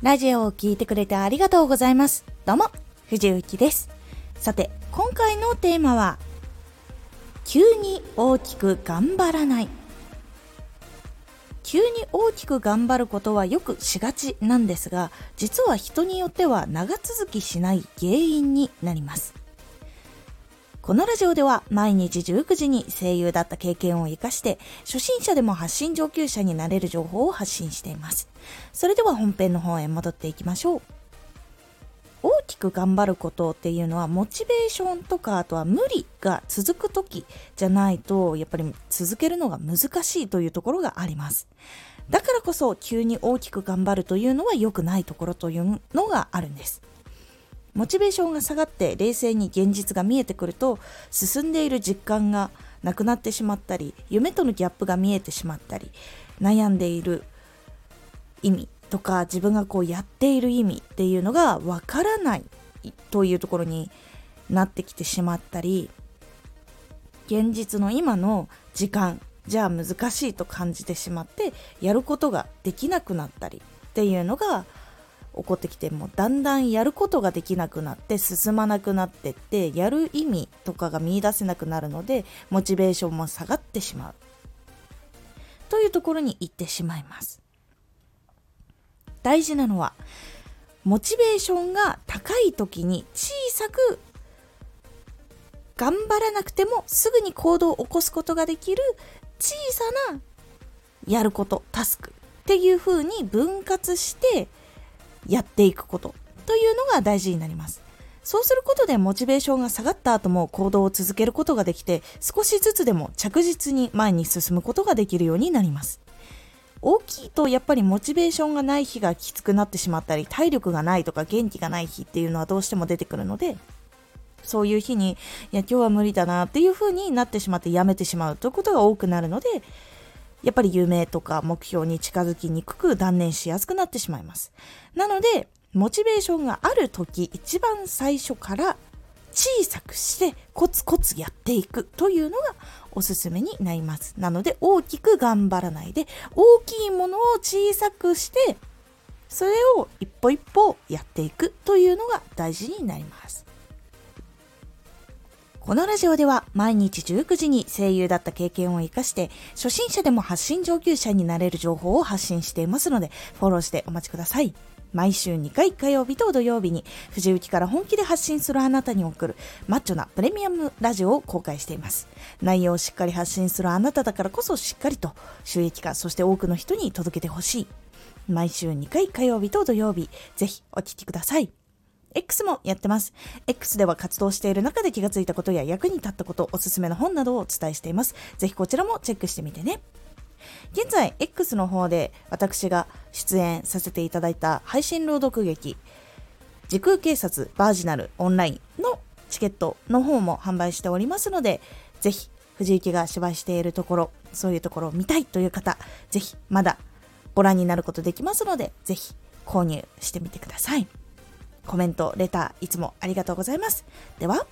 ラジオを聴いてくれてありがとうございます。どうも、藤幸です。さて、今回のテーマは、急に大きく頑張らない。急に大きく頑張ることはよくしがちなんですが、実は人によっては長続きしない原因になります。このラジオでは毎日19時に声優だった経験を活かして初心者でも発信上級者になれる情報を発信しています。それでは本編の方へ戻っていきましょう。大きく頑張ることっていうのはモチベーションとかあとは無理が続く時じゃないとやっぱり続けるのが難しいというところがあります。だからこそ急に大きく頑張るというのは良くないところというのがあるんです。モチベーションが下がって冷静に現実が見えてくると進んでいる実感がなくなってしまったり夢とのギャップが見えてしまったり悩んでいる意味とか自分がこうやっている意味っていうのがわからないというところになってきてしまったり現実の今の時間じゃあ難しいと感じてしまってやることができなくなったりっていうのが起こってきてもだんだんやることができなくなって進まなくなってってやる意味とかが見いだせなくなるのでモチベーションも下がってしまう。というところに行ってしまいます。大事なのはモチベーションが高い時に小さく頑張らなくてもすぐに行動を起こすことができる小さなやることタスクっていう風に分割してやっていくことというのが大事になります。そうすることでモチベーションが下がった後も行動を続けることができて少しずつでも着実に前に進むことができるようになります。大きいとやっぱりモチベーションがない日がきつくなってしまったり体力がないとか元気がない日っていうのはどうしても出てくるのでそういう日にいや今日は無理だなっていう風になってしまってやめてしまうということが多くなるのでやっぱり夢とか目標に近づきにくく断念しやすくなってしまいます。なので、モチベーションがある時、一番最初から小さくしてコツコツやっていくというのがおすすめになります。なので大きく頑張らないで大きいものを小さくしてそれを一歩一歩やっていくというのが大事になります。このラジオでは毎日19時に声優だった経験を活かして初心者でも発信上級者になれる情報を発信していますのでフォローしてお待ちください。毎週2回火曜日と土曜日に藤雪から本気で発信するあなたに送るマッチョなプレミアムラジオを公開しています。内容をしっかり発信するあなただからこそしっかりと収益化そして多くの人に届けてほしい。毎週2回火曜日と土曜日ぜひお聴きください。X もやってます。X では活動している中で気がついたことや役に立ったこと、おすすめの本などをお伝えしています。ぜひこちらもチェックしてみてね。現在、X の方で私が出演させていただいた配信朗読劇、時空警察バージナルオンラインのチケットの方も販売しておりますので、ぜひ藤井家が芝居しているところ、そういうところを見たいという方、ぜひまだご覧になることできますので、ぜひ購入してみてください。コメント、レター、いつもありがとうございます。では、